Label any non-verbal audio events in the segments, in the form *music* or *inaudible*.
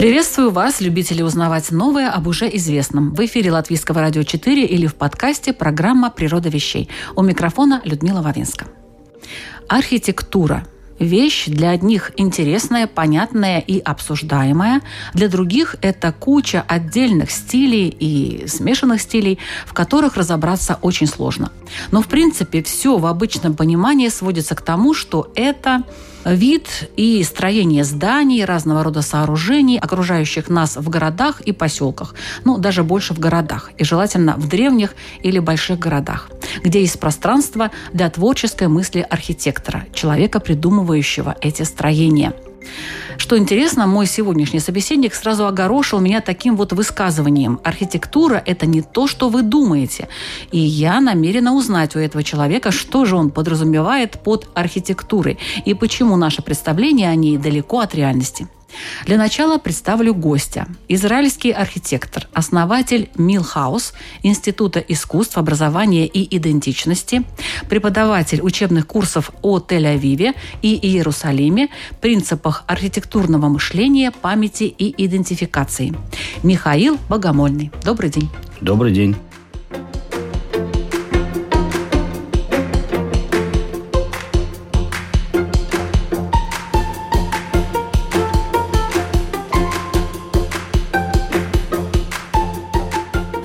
Приветствую вас, любители узнавать новое об уже известном. В эфире Латвийского радио 4 или в подкасте программа «Природа вещей». У микрофона Людмила Вавинска. Архитектура вещь для одних интересная, понятная и обсуждаемая, для других это куча отдельных стилей и смешанных стилей, в которых разобраться очень сложно. Но в принципе все в обычном понимании сводится к тому, что это вид и строение зданий, разного рода сооружений, окружающих нас в городах и поселках. Ну, даже больше в городах. И желательно в древних или больших городах, где есть пространство для творческой мысли архитектора, человека, придумывающего эти строения – что интересно, мой сегодняшний собеседник сразу огорошил меня таким вот высказыванием. Архитектура – это не то, что вы думаете. И я намерена узнать у этого человека, что же он подразумевает под архитектурой и почему наше представление о ней далеко от реальности. Для начала представлю гостя. Израильский архитектор, основатель Милхаус, Института искусств, образования и идентичности, преподаватель учебных курсов о Тель-Авиве и Иерусалиме, принципах архитектурного мышления, памяти и идентификации. Михаил Богомольный. Добрый день. Добрый день.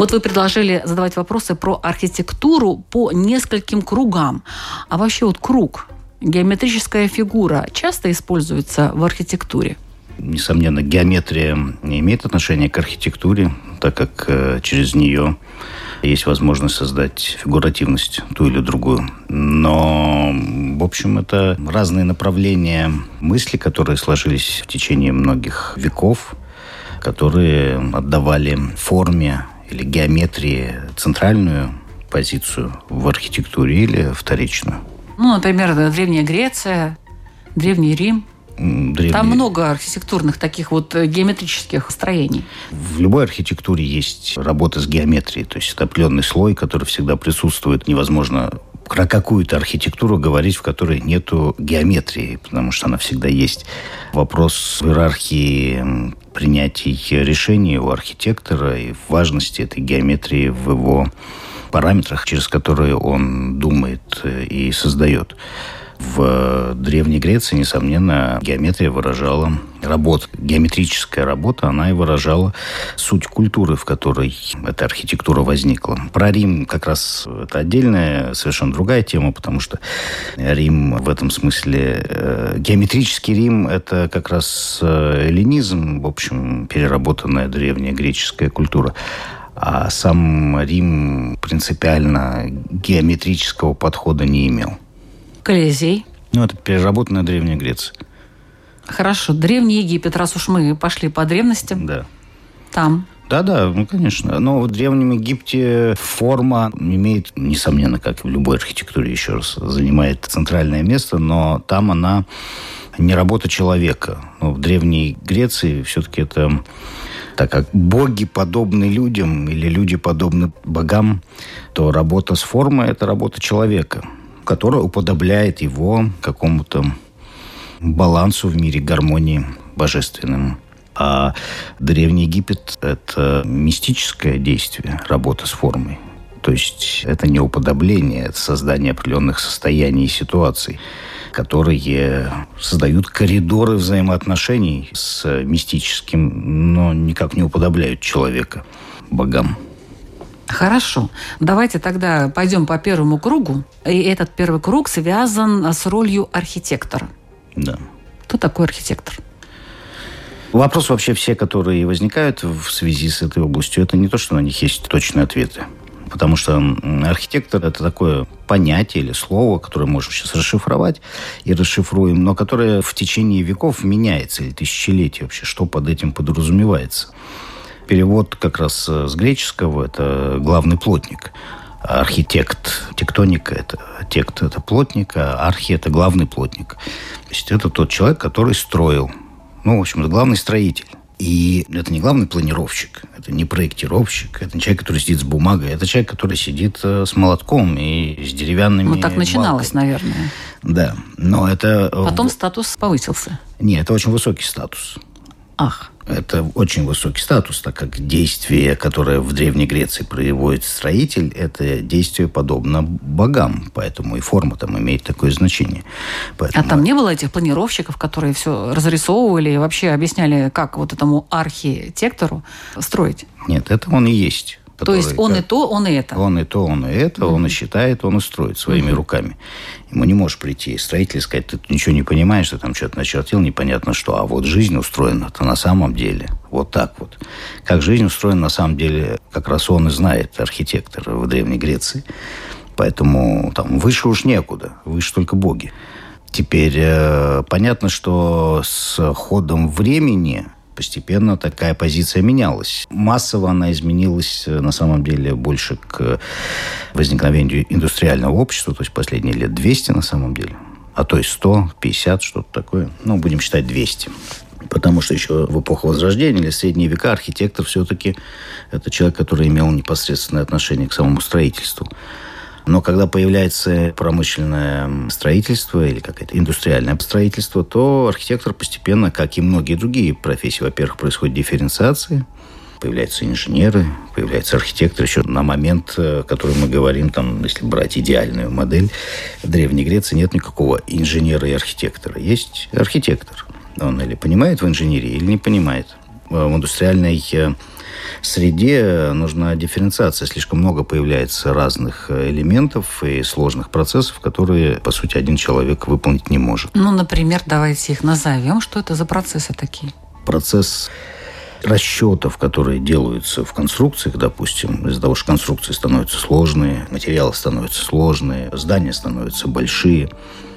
Вот вы предложили задавать вопросы про архитектуру по нескольким кругам. А вообще вот круг, геометрическая фигура часто используется в архитектуре? Несомненно, геометрия не имеет отношения к архитектуре, так как э, через нее есть возможность создать фигуративность, ту или другую. Но, в общем, это разные направления мысли, которые сложились в течение многих веков, которые отдавали форме или геометрии центральную позицию в архитектуре или вторичную? Ну, например, Древняя Греция, Древний Рим. Древний... Там много архитектурных таких вот э, геометрических строений. В любой архитектуре есть работа с геометрией, то есть это определенный слой, который всегда присутствует. Невозможно про какую-то архитектуру говорить, в которой нету геометрии, потому что она всегда есть. Вопрос иерархии принятий решений у архитектора и важности этой геометрии в его параметрах, через которые он думает и создает. В Древней Греции, несомненно, геометрия выражала работа, геометрическая работа, она и выражала суть культуры, в которой эта архитектура возникла. Про Рим как раз это отдельная, совершенно другая тема, потому что Рим в этом смысле... Э, геометрический Рим – это как раз э, эллинизм, в общем, переработанная древняя греческая культура. А сам Рим принципиально геометрического подхода не имел. Колизей. Ну, это переработанная Древняя Греция. Хорошо. Древний Египет, раз уж мы пошли по древностям. Да. Там. Да-да, ну, конечно. Но в Древнем Египте форма имеет, несомненно, как и в любой архитектуре, еще раз, занимает центральное место, но там она не работа человека. Но в Древней Греции все-таки это так как боги подобны людям или люди подобны богам, то работа с формой – это работа человека – которая уподобляет его какому-то балансу в мире, гармонии божественным. А Древний Египет – это мистическое действие, работа с формой. То есть это не уподобление, это создание определенных состояний и ситуаций, которые создают коридоры взаимоотношений с мистическим, но никак не уподобляют человека богам. Хорошо. Давайте тогда пойдем по первому кругу. И этот первый круг связан с ролью архитектора. Да. Кто такой архитектор? Вопрос вообще все, которые возникают в связи с этой областью, это не то, что на них есть точные ответы. Потому что архитектор – это такое понятие или слово, которое можем сейчас расшифровать и расшифруем, но которое в течение веков меняется, или тысячелетий вообще, что под этим подразумевается. Перевод как раз с греческого – это главный плотник. Архитект, тектоника – это тект – это плотник, а архи – это главный плотник. То есть это тот человек, который строил. Ну, в общем, это главный строитель. И это не главный планировщик, это не проектировщик, это не человек, который сидит с бумагой, это человек, который сидит э, с молотком и с деревянными Ну, так начиналось, балками. наверное. Да, но это... Потом статус повысился. Нет, это очень высокий статус. Ах, Это очень высокий статус, так как действие, которое в Древней Греции производит строитель, это действие подобно богам, поэтому и форма там имеет такое значение. а Поэтому там не было этих планировщиков, которые все разрисовывали и вообще объясняли, как вот этому архитектору строить? Нет, это он и есть. То есть который он как- и то, он и это. Он и то, он и это, он и считает, он и строит своими руками. Ему не можешь прийти строитель и сказать, ты ничего не понимаешь, ты там что-то начертил, непонятно что. А вот жизнь устроена-то на самом деле вот так вот. Как жизнь устроена на самом деле, как раз он и знает, архитектор в Древней Греции. Поэтому там выше уж некуда, выше только боги. Теперь э, понятно, что с ходом времени постепенно такая позиция менялась. Массово она изменилась э, на самом деле больше к возникновению индустриального общества, то есть последние лет 200 на самом деле, а то и 100, 50, что-то такое. Ну, будем считать 200. Потому что еще в эпоху Возрождения или Средние века архитектор все-таки это человек, который имел непосредственное отношение к самому строительству. Но когда появляется промышленное строительство или какое-то индустриальное строительство, то архитектор постепенно, как и многие другие профессии, во-первых, происходит дифференциация, появляются инженеры, появляются архитекторы еще на момент, э, который мы говорим, там, если брать идеальную модель, в Древней Греции нет никакого инженера и архитектора. Есть архитектор. Он или понимает в инженерии, или не понимает. В индустриальной э, среде нужна дифференциация. Слишком много появляется разных элементов и сложных процессов, которые, по сути, один человек выполнить не может. Ну, например, давайте их назовем. Что это за процессы такие? Процесс расчетов, которые делаются в конструкциях, допустим, из-за того, что конструкции становятся сложные, материалы становятся сложные, здания становятся большие,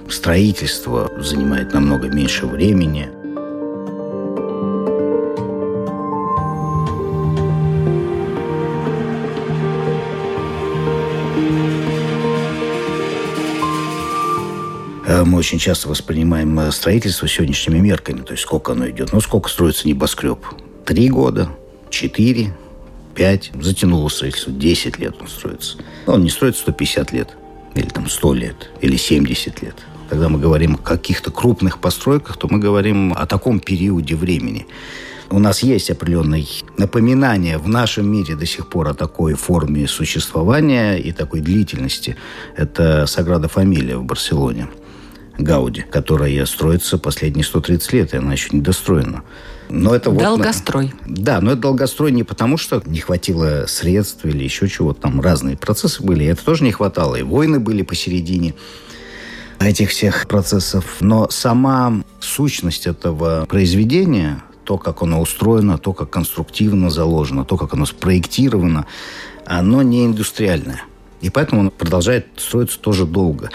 строительство занимает намного меньше времени. Мы очень часто воспринимаем э, строительство сегодняшними мерками, то есть сколько оно идет. Ну, сколько строится небоскреб? Три года, четыре, пять. Затянуло строительство, 10 лет он строится. Но он не строится 150 лет, или там 100 лет, или 70 лет. Когда мы говорим о каких-то крупных постройках, то мы говорим о таком периоде времени. У нас есть определенные напоминания в нашем мире до сих пор о такой форме существования и такой длительности. Это Саграда Фамилия в Барселоне. Гауди, которая строится последние 130 лет, и она еще не достроена. Но это вот... Долгострой. Да, но это долгострой не потому, что не хватило средств или еще чего-то. Там разные процессы были, это тоже не хватало. И войны были посередине этих всех процессов. Но сама сущность этого произведения, то, как оно устроено, то, как конструктивно заложено, то, как оно спроектировано, оно не индустриальное. И поэтому он продолжает строиться тоже долго.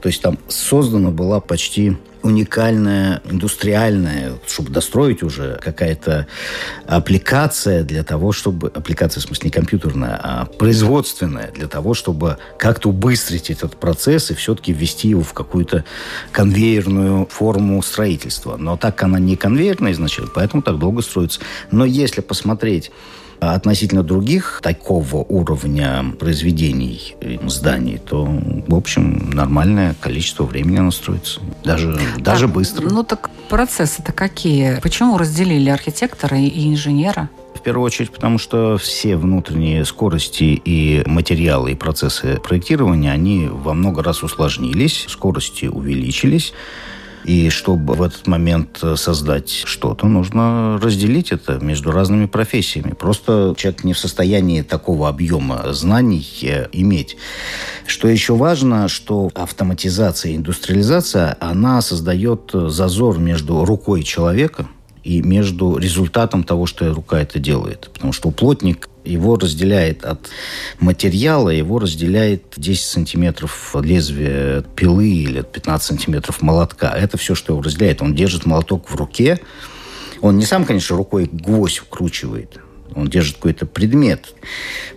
То есть там создана была почти уникальная, индустриальная, чтобы достроить уже какая-то аппликация для того, чтобы... Аппликация, в смысле, не компьютерная, а производственная, для того, чтобы как-то убыстрить этот процесс и все-таки ввести его в какую-то конвейерную форму строительства. Но так она не конвейерная изначально, поэтому так долго строится. Но если посмотреть относительно других такого уровня произведений зданий, то, в общем, нормальное количество времени оно строится. Даже, даже Так, быстро. Ну так процессы-то какие? Почему разделили архитектора и инженера? В первую очередь, потому что все внутренние скорости и материалы, и процессы проектирования, они во много раз усложнились, скорости увеличились. И чтобы в этот момент создать что-то, нужно разделить это между разными профессиями. Просто человек не в состоянии такого объема знаний э, иметь. Что еще важно, что автоматизация индустриализация, она создает зазор между рукой человека и между результатом того, что рука это делает. Потому что плотник его разделяет от материала, его разделяет 10 сантиметров лезвия пилы или 15 сантиметров молотка. Это все, что его разделяет. Он держит молоток в руке. Он не сам, конечно, рукой гвоздь вкручивает. Он держит какой-то предмет.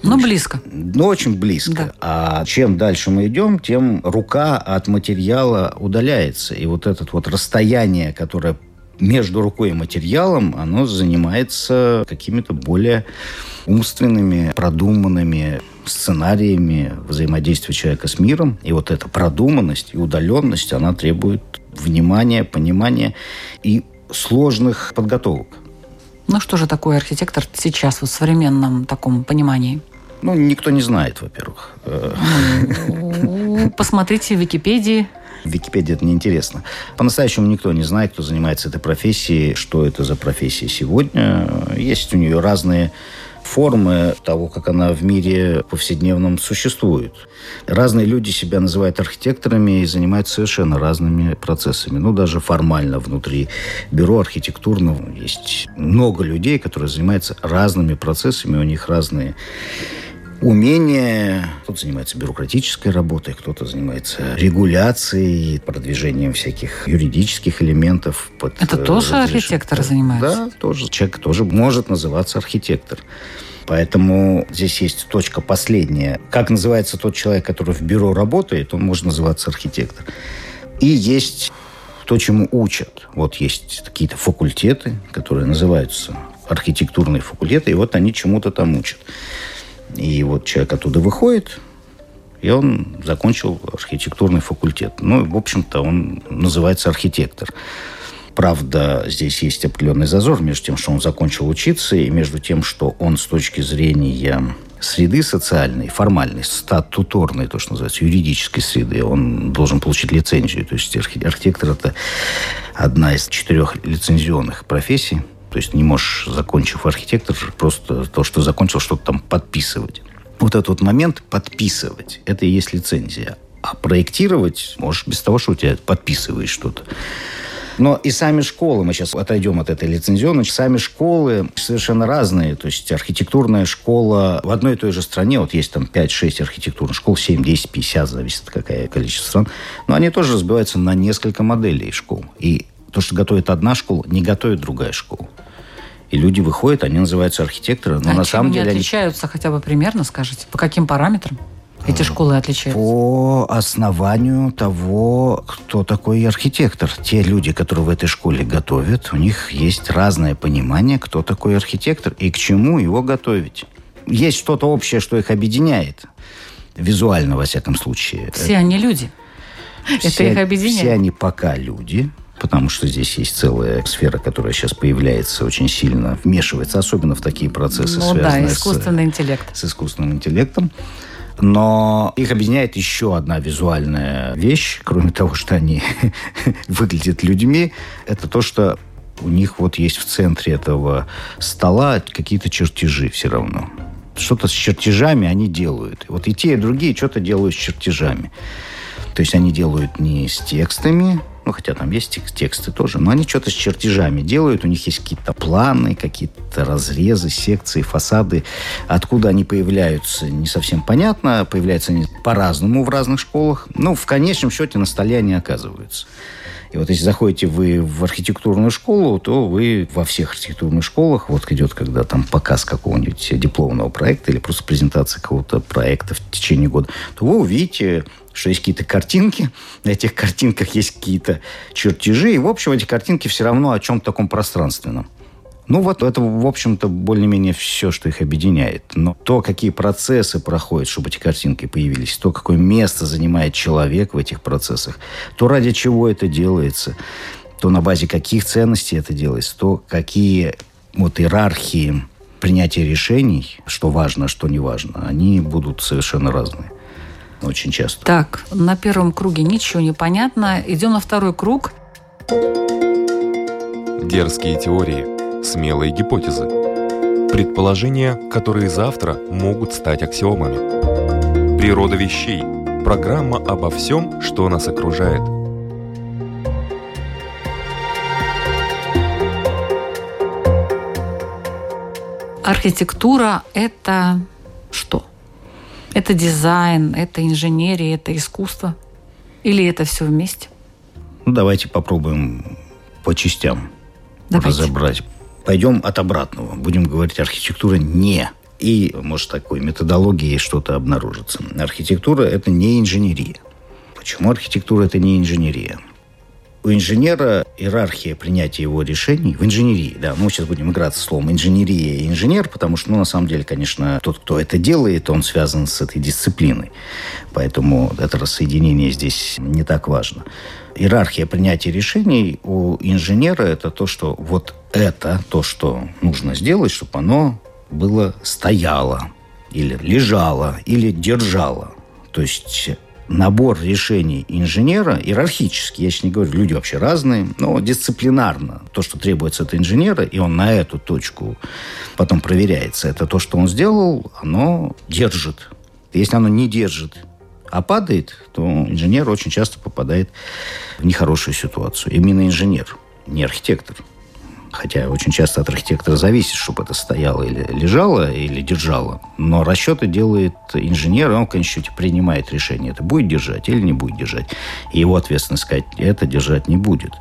Ну, близко. Ну, очень близко. Да. А чем дальше мы идем, тем рука от материала удаляется. И вот это вот расстояние, которое между рукой и материалом, оно занимается какими-то более умственными, продуманными сценариями взаимодействия человека с миром. И вот эта продуманность и удаленность, она требует внимания, понимания и сложных подготовок. Ну что же такое архитектор сейчас в современном таком понимании? Ну, никто не знает, во-первых. Ну, посмотрите в Википедии. В Википедии это неинтересно. По-настоящему никто не знает, кто занимается этой профессией, что это за профессия сегодня. Есть у нее разные формы того, как она в мире повседневном существует. Разные люди себя называют архитекторами и занимаются совершенно разными процессами. Ну, даже формально внутри бюро архитектурного есть много людей, которые занимаются разными процессами, у них разные умения. Кто-то занимается бюрократической работой, кто-то занимается регуляцией, продвижением всяких юридических элементов. Под Это тоже архитекторы занимаются? Да, тоже. Человек тоже может называться архитектор. Поэтому здесь есть точка последняя. Как называется тот человек, который в бюро работает, он может называться архитектор. И есть то, чему учат. Вот есть какие-то факультеты, которые называются архитектурные факультеты, и вот они чему-то там учат. И вот человек оттуда выходит, и он закончил архитектурный факультет. Ну, в общем-то, он называется архитектор. Правда, здесь есть определенный зазор между тем, что он закончил учиться, и между тем, что он с точки зрения среды социальной, формальной, статуторной, то, что называется, юридической среды, он должен получить лицензию. То есть архитектор – это одна из четырех лицензионных профессий. То есть не можешь, закончив архитектор, просто то, что закончил, что-то там подписывать. Вот этот вот момент подписывать – это и есть лицензия. А проектировать можешь без того, что у тебя подписываешь что-то. Но и сами школы, мы сейчас отойдем от этой лицензионной, сами школы совершенно разные. То есть архитектурная школа в одной и той же стране, вот есть там 5-6 архитектурных школ, 7, 10, 50, зависит какое количество стран, но они тоже разбиваются на несколько моделей школ. И то, что готовит одна школа, не готовит другая школа. И люди выходят, они называются архитекторы, но а на самом деле... они отличаются хотя бы примерно, скажите? По каким параметрам? Эти школы отличаются? По основанию того, кто такой архитектор. Те люди, которые в этой школе готовят, у них есть разное понимание, кто такой архитектор и к чему его готовить. Есть что-то общее, что их объединяет. Визуально, во всяком случае. Все они люди. Все, Это их объединяет. Все они пока люди потому что здесь есть целая сфера, которая сейчас появляется очень сильно, вмешивается, особенно в такие процессы, ну, связанные да, искусственный с, интеллект. с искусственным интеллектом. Но их объединяет еще одна визуальная вещь, кроме того, что они *laughs* выглядят людьми, это то, что у них вот есть в центре этого стола какие-то чертежи все равно. Что-то с чертежами они делают. Вот и те, и другие что-то делают с чертежами. То есть они делают не с текстами, ну, хотя там есть тексты тоже, но они что-то с чертежами делают, у них есть какие-то планы, какие-то разрезы, секции, фасады. Откуда они появляются, не совсем понятно. Появляются они по-разному в разных школах. Ну, в конечном счете на столе они оказываются. И вот если заходите вы в архитектурную школу, то вы во всех архитектурных школах, вот идет когда там показ какого-нибудь дипломного проекта или просто презентация какого-то проекта в течение года, то вы увидите что есть какие-то картинки, на этих картинках есть какие-то чертежи, и, в общем, эти картинки все равно о чем-то таком пространственном. Ну вот это, в общем-то, более-менее все, что их объединяет. Но то, какие процессы проходят, чтобы эти картинки появились, то, какое место занимает человек в этих процессах, то, ради чего это делается, то на базе каких ценностей это делается, то какие вот иерархии принятия решений, что важно, что не важно, они будут совершенно разные очень часто. Так, на первом круге ничего не понятно. Идем на второй круг. Дерзкие теории, смелые гипотезы, предположения, которые завтра могут стать аксиомами. Природа вещей. Программа обо всем, что нас окружает. Архитектура – это что? Это дизайн, это инженерия, это искусство? Или это все вместе? Ну, давайте попробуем по частям давайте. разобрать. Пойдем от обратного. Будем говорить, архитектура не и, может, такой методологии что-то обнаружится. Архитектура – это не инженерия. Почему архитектура – это не инженерия? У инженера иерархия принятия его решений в инженерии, да, мы сейчас будем играться словом инженерия и инженер, потому что, ну, на самом деле, конечно, тот, кто это делает, он связан с этой дисциплиной. Поэтому это рассоединение здесь не так важно. Иерархия принятия решений у инженера – это то, что вот это то, что нужно сделать, чтобы оно было стояло, или лежало, или держало. То есть набор решений инженера иерархический, я сейчас не говорю, люди вообще разные, но дисциплинарно. То, что требуется от инженера, и он на эту точку потом проверяется, это то, что он сделал, оно держит. Если оно не держит, а падает, то инженер очень часто попадает в нехорошую ситуацию. Именно инженер, не архитектор. Хотя очень часто от архитектора зависит, чтобы это стояло или лежало, или держало. Но расчеты делает инженер, и он, конечно, принимает решение, это будет держать или не будет держать. И его ответственность сказать, это держать не будет.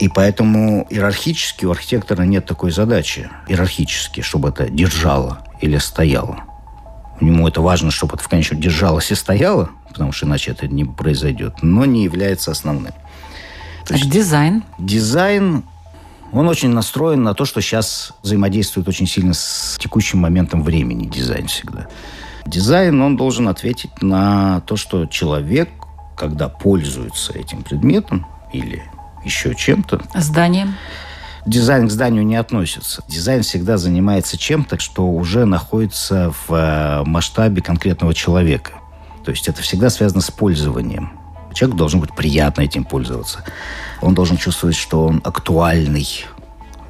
И поэтому иерархически у архитектора нет такой задачи, иерархически, чтобы это держало или стояло. Ему это важно, чтобы это в конечном держалось и стояло, потому что иначе это не произойдет, но не является основным. То есть дизайн? Дизайн он очень настроен на то, что сейчас взаимодействует очень сильно с текущим моментом времени дизайн всегда. Дизайн, он должен ответить на то, что человек, когда пользуется этим предметом или еще чем-то... Зданием? Дизайн к зданию не относится. Дизайн всегда занимается чем-то, что уже находится в э, масштабе конкретного человека. То есть это всегда связано с пользованием. Человеку должно быть приятно этим пользоваться. Он должен чувствовать, что он актуальный.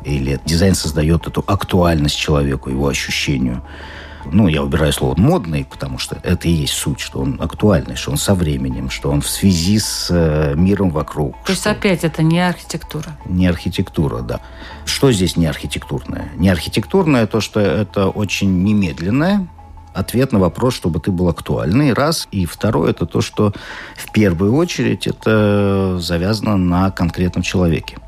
Или дизайн создает эту актуальность человеку, его ощущению. Ну, я убираю слово «модный», потому что это и есть суть, что он актуальный, что он со временем, что он в связи с э, миром вокруг. То есть опять это не архитектура? Не архитектура, да. Что здесь не архитектурное? Не архитектурное то, что это очень немедленное, ответ на вопрос, чтобы ты был актуальный, раз. И второе, это то, что в первую очередь это завязано на конкретном человеке.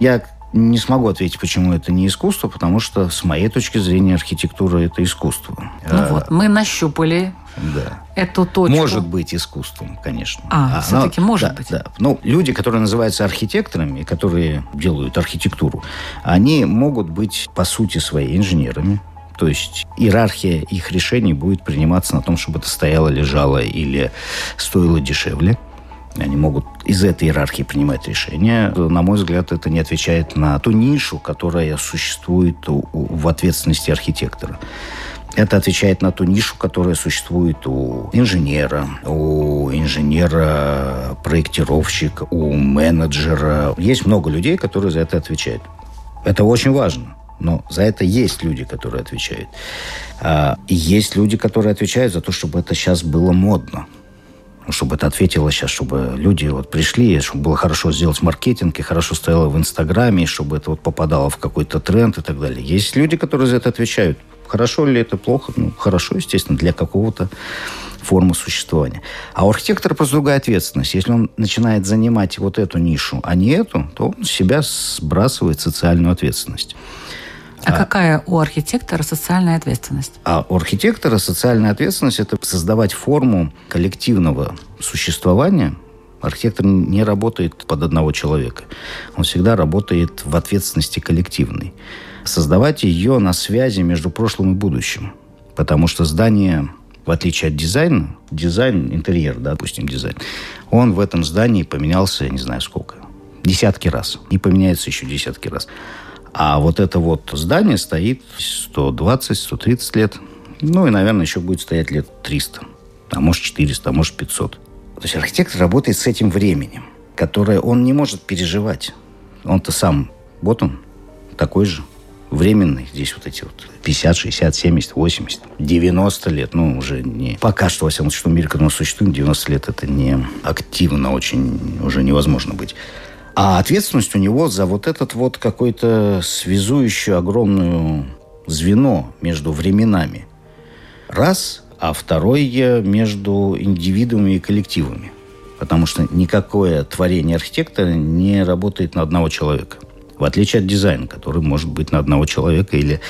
Я не смогу ответить, почему это не искусство, потому что с моей точки зрения архитектура это искусство. Ну а, вот, мы нащупали да. эту точку. Может быть искусством, конечно. А, а все-таки но, может да, быть. Да. Ну, люди, которые называются архитекторами, которые делают архитектуру, они могут быть по сути своей инженерами, то есть иерархия их решений будет приниматься на том, чтобы это стояло, лежало или стоило дешевле. Они могут из этой иерархии принимать решения. На мой взгляд, это не отвечает на ту нишу, которая существует в ответственности архитектора. Это отвечает на ту нишу, которая существует у инженера, у инженера-проектировщика, у менеджера. Есть много людей, которые за это отвечают. Это очень важно. Но за это есть люди, которые отвечают. А, и есть люди, которые отвечают за то, чтобы это сейчас было модно. Чтобы это ответило сейчас, чтобы люди вот пришли, чтобы было хорошо сделать маркетинг, и хорошо стояло в Инстаграме, и чтобы это вот попадало в какой-то тренд и так далее. Есть люди, которые за это отвечают. Хорошо ли это, плохо? Ну, хорошо, естественно, для какого-то формы существования. А у архитектора просто другая ответственность. Если он начинает занимать вот эту нишу, а не эту, то он себя сбрасывает социальную ответственность. А, а какая у архитектора социальная ответственность? А у архитектора социальная ответственность – это создавать форму коллективного существования. Архитектор не работает под одного человека. Он всегда работает в ответственности коллективной. Создавать ее на связи между прошлым и будущим. Потому что здание в отличие от дизайна, дизайн, интерьер, да, допустим, дизайн, он в этом здании поменялся, я не знаю сколько, десятки раз. И поменяется еще десятки раз. А вот это вот здание стоит 120-130 лет. Ну и, наверное, еще будет стоять лет 300. А может 400, а может 500. То есть архитектор работает с этим временем, которое он не может переживать. Он-то сам, вот он, такой же, временный. Здесь вот эти вот 50, 60, 70, 80, 90 лет. Ну, уже не... Пока что, во всяком случае, в мире, когда мы существуем, 90 лет это не активно очень, уже невозможно быть. А ответственность у него за вот этот вот какой-то связующую огромную звено между временами. Раз, а второй между индивидуумами и коллективами. Потому что никакое творение архитектора не работает на одного человека. В отличие от дизайна, который может быть на одного человека или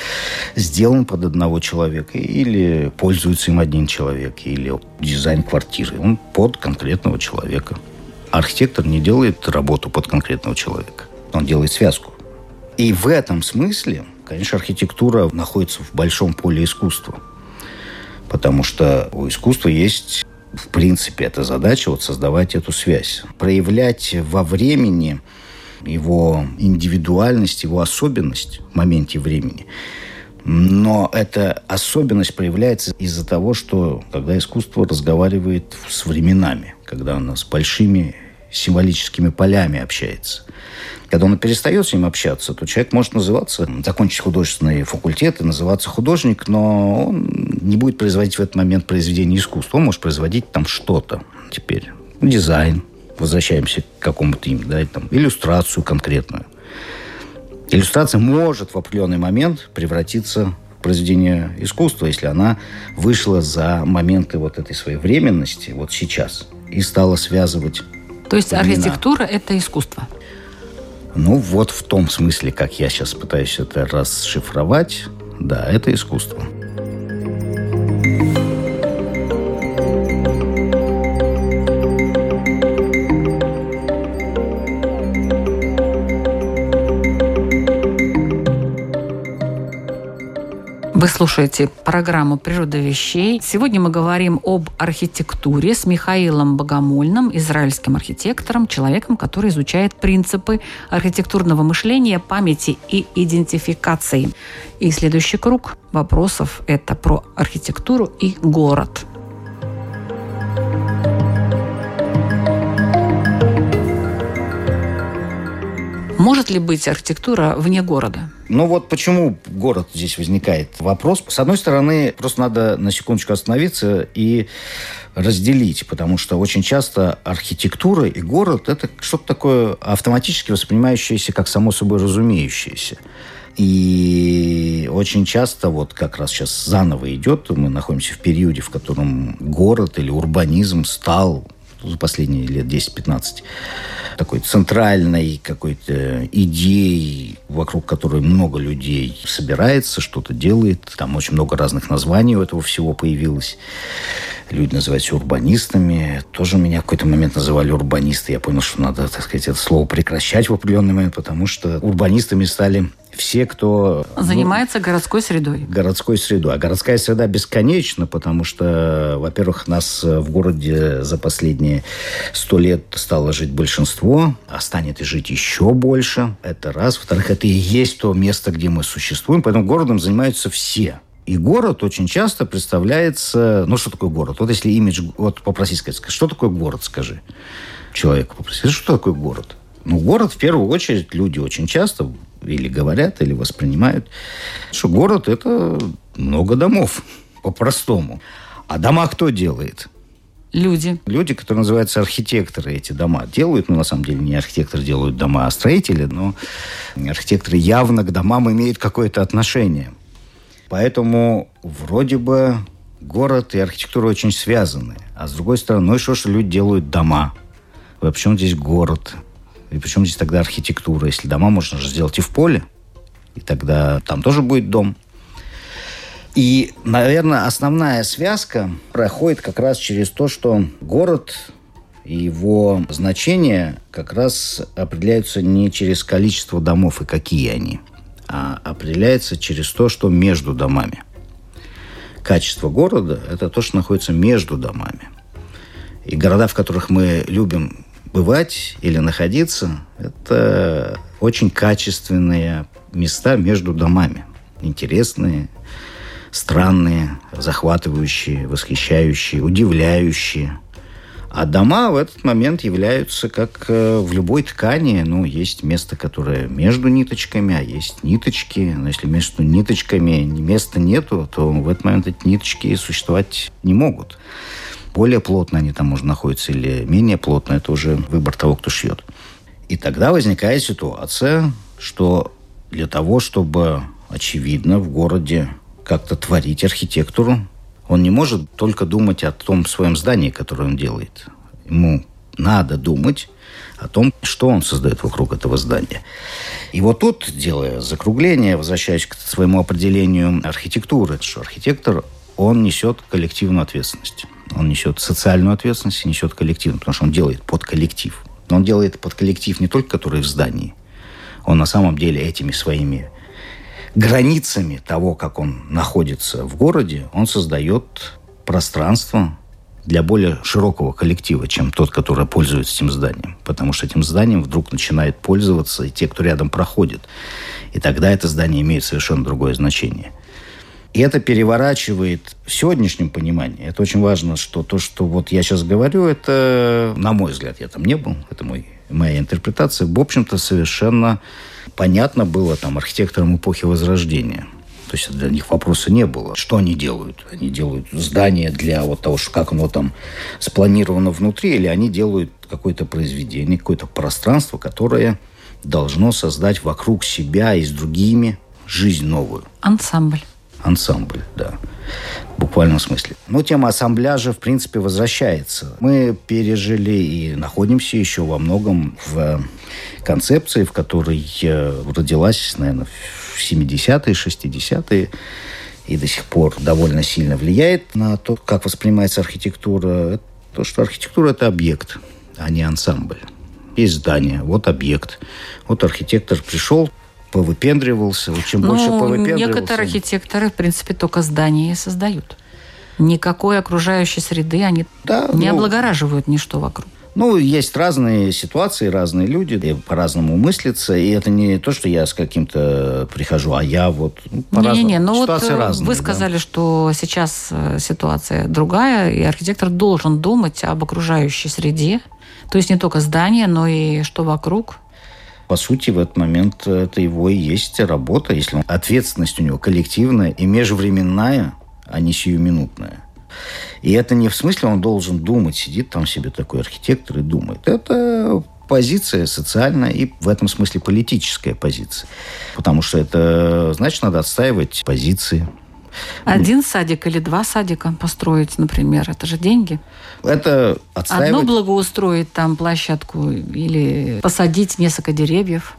сделан под одного человека, или пользуется им один человек, или дизайн квартиры. Он под конкретного человека. Архитектор не делает работу под конкретного человека. Он делает связку. И в этом смысле, конечно, архитектура находится в большом поле искусства. Потому что у искусства есть в принципе, эта задача вот создавать эту связь. Проявлять во времени его индивидуальность, его особенность в моменте времени. Но эта особенность проявляется из-за того, что когда искусство разговаривает с временами, когда оно с большими символическими полями общается. Когда он перестает с ним общаться, то человек может называться, закончить художественный факультет и называться художник, но он не будет производить в этот момент произведение искусства. Он может производить там что-то теперь. Дизайн. Возвращаемся к какому-то имени, да, там, иллюстрацию конкретную. Иллюстрация может в определенный момент превратиться в произведение искусства, если она вышла за моменты вот этой своей временности, вот сейчас, и стала связывать То есть времена. архитектура – это искусство? Ну, вот в том смысле, как я сейчас пытаюсь это расшифровать, да, это искусство. Вы слушаете программу «Природа вещей». Сегодня мы говорим об архитектуре с Михаилом Богомольным, израильским архитектором, человеком, который изучает принципы архитектурного мышления, памяти и идентификации. И следующий круг вопросов – это про архитектуру и город – Может ли быть архитектура вне города? Ну вот почему город здесь возникает вопрос. С одной стороны, просто надо на секундочку остановиться и разделить, потому что очень часто архитектура и город – это что-то такое автоматически воспринимающееся как само собой разумеющееся. И очень часто, вот как раз сейчас заново идет, мы находимся в периоде, в котором город или урбанизм стал за последние лет 10-15 такой центральной какой-то идеей, вокруг которой много людей собирается, что-то делает. Там очень много разных названий у этого всего появилось. Люди называются урбанистами. Тоже меня в какой-то момент называли урбанисты. Я понял, что надо, так сказать, это слово прекращать в определенный момент, потому что урбанистами стали все, кто... Ну, Занимается ну, городской средой. Городской средой. А городская среда бесконечна, потому что, во-первых, нас в городе за последние сто лет стало жить большинство, а станет и жить еще больше. Это раз. Во-вторых, это и есть то место, где мы существуем, поэтому городом занимаются все. И город очень часто представляется... Ну, что такое город? Вот если имидж... Вот попроси сказать, что такое город, скажи человеку. Попроси, что такое город? Ну, город, в первую очередь, люди очень часто или говорят, или воспринимают, что город – это много домов, по-простому. А дома кто делает? Люди. Люди, которые называются архитекторы, эти дома делают. Ну, на самом деле, не архитекторы делают дома, а строители, но архитекторы явно к домам имеют какое-то отношение. Поэтому вроде бы город и архитектура очень связаны. А с другой стороны, ну и что, что люди делают дома? А почему здесь город? И причем здесь тогда архитектура? Если дома можно же сделать и в поле, и тогда там тоже будет дом. И, наверное, основная связка проходит как раз через то, что город и его значение как раз определяются не через количество домов и какие они, а определяется через то, что между домами. Качество города – это то, что находится между домами. И города, в которых мы любим бывать или находиться, это очень качественные места между домами. Интересные, странные, захватывающие, восхищающие, удивляющие. А дома в этот момент являются, как э, в любой ткани, ну, есть место, которое между ниточками, а есть ниточки. Но если между ниточками места нету, то в этот момент эти ниточки существовать не могут более плотно они там, может, находятся или менее плотно, это уже выбор того, кто шьет. И тогда возникает ситуация, что для того, чтобы, очевидно, в городе как-то творить архитектуру, он не может только думать о том своем здании, которое он делает. Ему надо думать о том, что он создает вокруг этого здания. И вот тут, делая закругление, возвращаясь к своему определению архитектуры, что архитектор, он несет коллективную ответственность. Он несет социальную ответственность и несет коллективную, потому что он делает под коллектив. Но он делает под коллектив не только, который в здании. Он на самом деле этими своими границами того, как он находится в городе, он создает пространство для более широкого коллектива, чем тот, который пользуется этим зданием. Потому что этим зданием вдруг начинает пользоваться и те, кто рядом проходит. И тогда это здание имеет совершенно другое значение. И это переворачивает в сегодняшнем понимании. Это очень важно, что то, что вот я сейчас говорю, это, на мой взгляд, я там не был, это мой, моя интерпретация, в общем-то, совершенно понятно было там архитекторам эпохи Возрождения – то есть для них вопроса не было. Что они делают? Они делают здание для вот того, что как оно там спланировано внутри, или они делают какое-то произведение, какое-то пространство, которое должно создать вокруг себя и с другими жизнь новую. Ансамбль. Ансамбль, да. В буквальном смысле. Но тема ассамбляжа, в принципе, возвращается. Мы пережили и находимся еще во многом в концепции, в которой э, родилась, наверное, в 70-е, 60-е и до сих пор довольно сильно влияет на то, как воспринимается архитектура. То, что архитектура – это объект, а не ансамбль. Есть здание, вот объект. Вот архитектор пришел, повыпендривался. Вот чем ну, больше повыпендривался... Некоторые архитекторы, в принципе, только здания создают. Никакой окружающей среды они да, не ну, облагораживают ничто вокруг. Ну, есть разные ситуации, разные люди, по-разному мыслятся, и это не то, что я с каким-то прихожу, а я вот ну, по-разному. Не-не, ну вот э, разные, вы сказали, да. что сейчас э, ситуация другая, и архитектор должен думать об окружающей среде, то есть не только здание, но и что вокруг. По сути, в этот момент это его и есть работа, если он, ответственность у него коллективная и межвременная, а не сиюминутная. И это не в смысле он должен думать, сидит там себе такой архитектор и думает. Это позиция социальная и в этом смысле политическая позиция. Потому что это значит, надо отстаивать позиции. Один садик или два садика построить, например, это же деньги. Это отстаивать... Одно благоустроить там площадку или посадить несколько деревьев.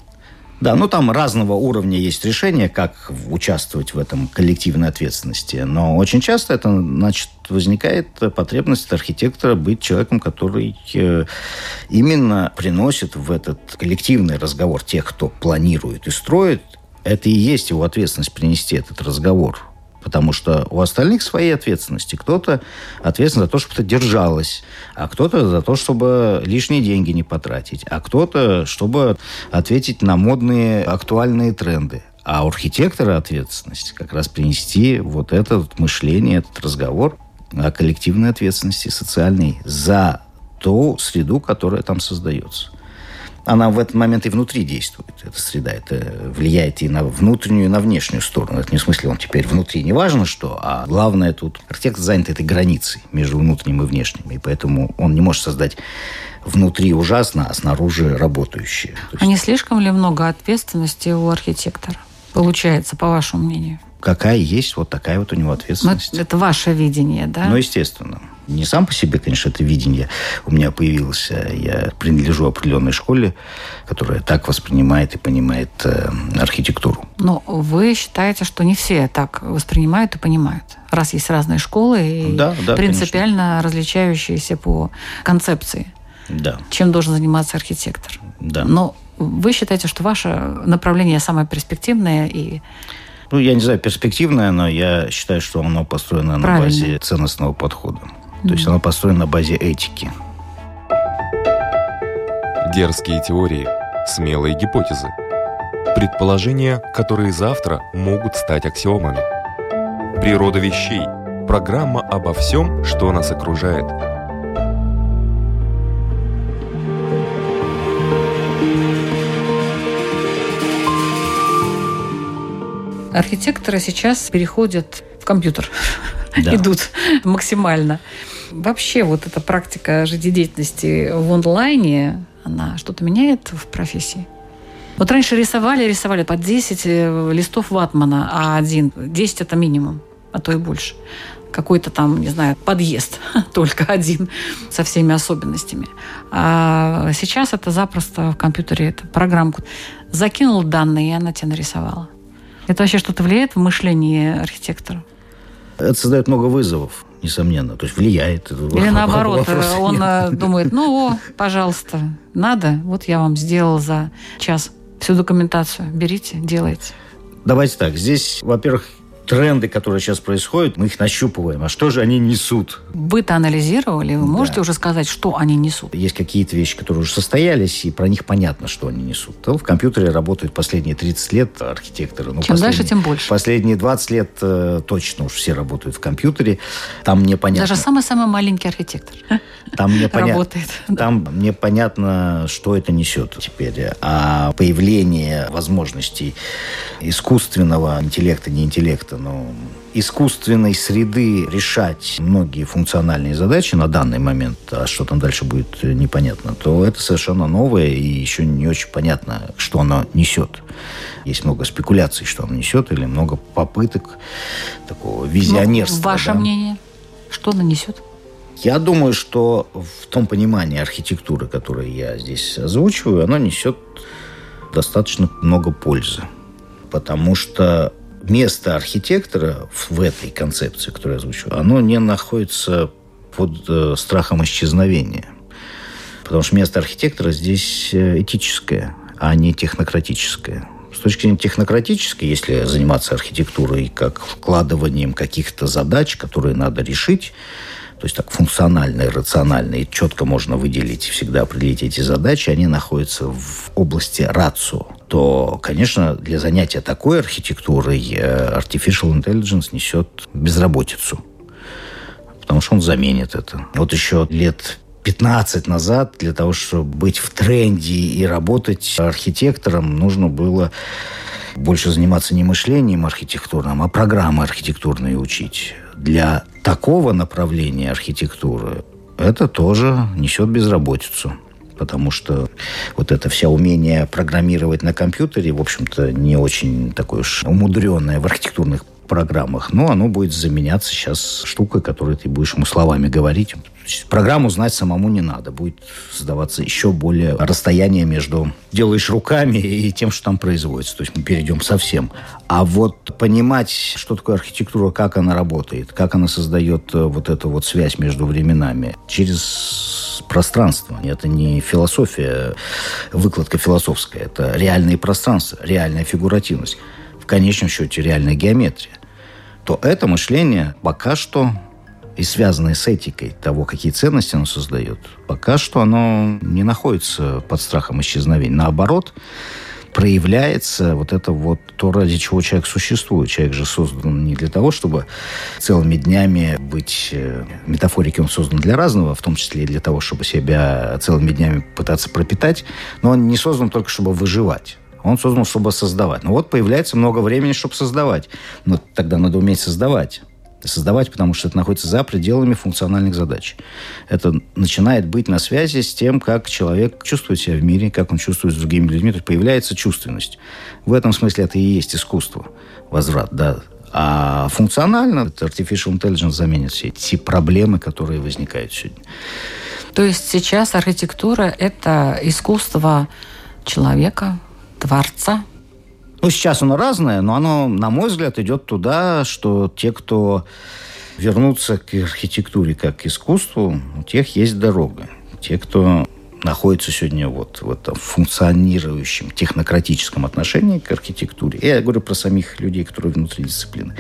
Да, ну там разного уровня есть решения, как участвовать в этом коллективной ответственности. Но очень часто это, значит, возникает потребность архитектора быть человеком, который э, именно приносит в этот коллективный разговор тех, кто планирует и строит, это и есть его ответственность принести этот разговор Потому что у остальных свои ответственности. Кто-то ответственен за то, чтобы это держалось, а кто-то за то, чтобы лишние деньги не потратить, а кто-то, чтобы ответить на модные актуальные тренды. А у архитектора ответственность как раз принести вот это вот мышление, этот разговор о коллективной ответственности социальной за ту среду, которая там создается она в этот момент и внутри действует, эта среда. Это влияет и на внутреннюю, и на внешнюю сторону. Это не в смысле он теперь внутри не важно что, а главное тут архитектор занят этой границей между внутренним и внешним. И поэтому он не может создать внутри ужасно, а снаружи работающее. А не слишком ли много ответственности у архитектора? Получается, по вашему мнению? Какая есть, вот такая вот у него ответственность. Но это ваше видение, да? Ну, естественно не сам по себе, конечно, это видение у меня появилось. Я принадлежу определенной школе, которая так воспринимает и понимает э, архитектуру. Но вы считаете, что не все так воспринимают и понимают? Раз есть разные школы и да, да, принципиально конечно. различающиеся по концепции. Да. Чем должен заниматься архитектор. Да. Но вы считаете, что ваше направление самое перспективное и ну, я не знаю, перспективное, но я считаю, что оно построено Правильно. на базе ценностного подхода. То есть она построена на базе этики. Дерзкие теории, смелые гипотезы. Предположения, которые завтра могут стать аксиомами. Природа вещей. Программа обо всем, что нас окружает. Архитекторы сейчас переходят в компьютер да. идут максимально. Вообще вот эта практика жизнедеятельности в онлайне, она что-то меняет в профессии? Вот раньше рисовали, рисовали по 10 э, листов ватмана, а один, 10 это минимум, а то и больше. какой-то там, не знаю, подъезд, *laughs* только один, со всеми особенностями. А сейчас это запросто в компьютере, это программку. Закинул данные, и она тебе нарисовала. Это вообще что-то влияет в мышлении архитектора? Это создает много вызовов, несомненно. То есть влияет. Или *laughs* наоборот, он нет. Э, думает, ну, о, пожалуйста, надо, вот я вам сделал за час всю документацию. Берите, делайте. Давайте так. Здесь, во-первых, тренды, которые сейчас происходят, мы их нащупываем. А что же они несут? Вы-то анализировали? Вы да. можете уже сказать, что они несут? Есть какие-то вещи, которые уже состоялись, и про них понятно, что они несут. То в компьютере работают последние 30 лет архитекторы. Ну, чем дальше, тем больше. Последние 20 лет э, точно уж все работают в компьютере. Там непонятно... Даже самый-самый маленький архитектор *laughs* там мне работает. Там мне понятно, что это несет теперь. А появление возможностей искусственного интеллекта, не интеллекта, но искусственной среды решать многие функциональные задачи на данный момент, а что там дальше будет непонятно, то это совершенно новое и еще не очень понятно, что оно несет. Есть много спекуляций, что оно несет, или много попыток такого визионерства. Ну, ваше да. мнение? Что оно несет? Я думаю, что в том понимании архитектуры, которое я здесь озвучиваю, оно несет достаточно много пользы. Потому что место архитектора в этой концепции, которую я озвучиваю, оно не находится под э, страхом исчезновения. Потому что место архитектора здесь э, этическое, а не технократическое. С точки зрения технократической, если заниматься архитектурой как вкладыванием каких-то задач, которые надо решить, то есть так функционально и рационально, и четко можно выделить, всегда определить эти задачи, они находятся в области рацио, то, конечно, для занятия такой архитектурой э, Artificial Intelligence несет безработицу, потому что он заменит это. Вот еще лет 15 назад для того, чтобы быть в тренде и работать архитектором, нужно было больше заниматься не мышлением архитектурным, а программы архитектурные учить. Для такого направления архитектуры это тоже несет безработицу потому что вот это все умение программировать на компьютере, в общем-то, не очень такое уж умудренное в архитектурных программах, но оно будет заменяться сейчас штукой, которой ты будешь ему словами говорить. Программу знать самому не надо. Будет создаваться еще более расстояние между делаешь руками и тем, что там производится. То есть мы перейдем совсем. А вот понимать, что такое архитектура, как она работает, как она создает э, вот эту вот связь между временами через пространство. Это не философия, выкладка философская. Это реальные пространства, реальная фигуративность. В конечном счете реальная геометрия то это мышление пока что и связанное с этикой того, какие ценности оно создает, пока что оно не находится под страхом исчезновения. Наоборот, проявляется вот это вот то, ради чего человек существует. Человек же создан не для того, чтобы целыми днями быть... Э, метафорики он создан для разного, в том числе и для того, чтобы себя целыми днями пытаться пропитать, но он не создан только, чтобы выживать. Он создан, чтобы создавать. Но вот появляется много времени, чтобы создавать. Но тогда надо уметь создавать. Создавать, потому что это находится за пределами функциональных задач. Это начинает быть на связи с тем, как человек чувствует себя в мире, как он чувствует с другими людьми. То есть появляется чувственность. В этом смысле это и есть искусство. Возврат, да. А функционально Artificial Intelligence заменит все эти проблемы, которые возникают сегодня. То есть сейчас архитектура – это искусство человека, Творца? Ну, сейчас оно разное, но оно, на мой взгляд, идет туда, что те, кто вернутся к архитектуре как к искусству, у тех есть дорога. Те, кто находится сегодня вот в этом функционирующем технократическом отношении к архитектуре. Я говорю про самих людей, которые внутри дисциплины.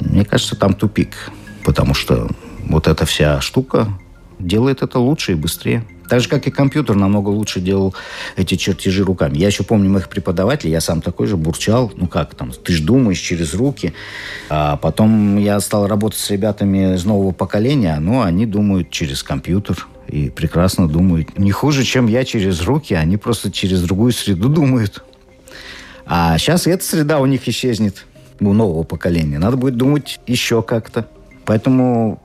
Мне кажется, там тупик, потому что вот эта вся штука делает это лучше и быстрее. Так же, как и компьютер намного лучше делал эти чертежи руками. Я еще помню моих преподавателей, я сам такой же бурчал. Ну как там, ты ж думаешь через руки. А потом я стал работать с ребятами из нового поколения, но они думают через компьютер и прекрасно думают. Не хуже, чем я через руки, они просто через другую среду думают. А сейчас эта среда у них исчезнет у нового поколения. Надо будет думать еще как-то. Поэтому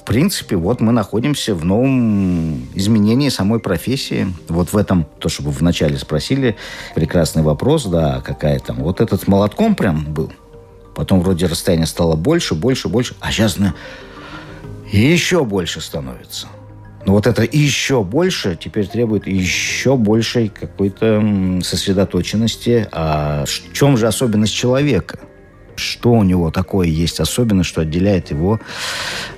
в принципе, вот мы находимся в новом изменении самой профессии. Вот в этом, то, что вы вначале спросили, прекрасный вопрос, да, какая там. Вот этот молотком прям был Потом вроде расстояние стало больше, больше, больше. А сейчас на... еще больше становится. Но вот это еще больше теперь требует еще большей какой-то сосредоточенности. А в чем же особенность человека? Что у него такое есть особенность, что отделяет его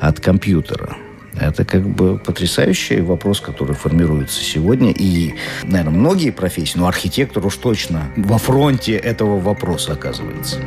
от компьютера? Это как бы потрясающий вопрос, который формируется сегодня. И, наверное, многие профессии, но архитектор уж точно во фронте этого вопроса оказывается.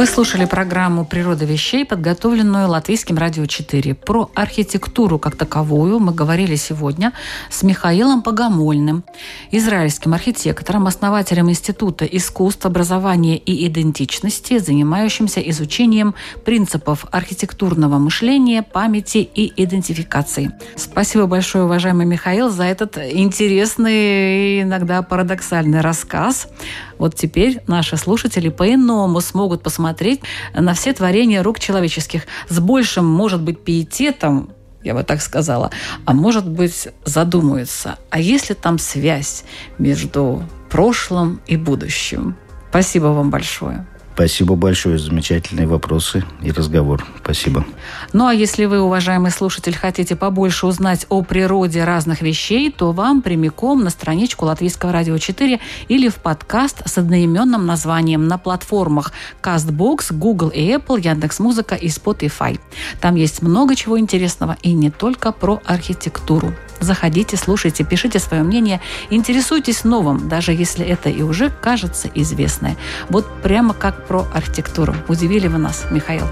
Вы слушали программу «Природа вещей», подготовленную Латвийским радио 4. Про архитектуру как таковую мы говорили сегодня с Михаилом Погомольным, израильским архитектором, основателем Института искусств, образования и идентичности, занимающимся изучением принципов архитектурного мышления, памяти и идентификации. Спасибо большое, уважаемый Михаил, за этот интересный и иногда парадоксальный рассказ. Вот теперь наши слушатели по-иному смогут посмотреть смотреть на все творения рук человеческих с большим, может быть, пиететом, я бы так сказала, а может быть, задумаются, а есть ли там связь между прошлым и будущим? Спасибо вам большое. Спасибо большое. Замечательные вопросы и разговор. Спасибо. Ну а если вы, уважаемый слушатель, хотите побольше узнать о природе разных вещей, то вам прямиком на страничку Латвийского радио 4 или в подкаст с одноименным названием на платформах CastBox, Google и Apple, Яндекс.Музыка и Spotify. Там есть много чего интересного и не только про архитектуру. Заходите, слушайте, пишите свое мнение, интересуйтесь новым, даже если это и уже кажется известное. Вот прямо как про архитектуру. Удивили вы нас, Михаил.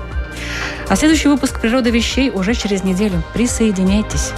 А следующий выпуск «Природа вещей» уже через неделю. Присоединяйтесь.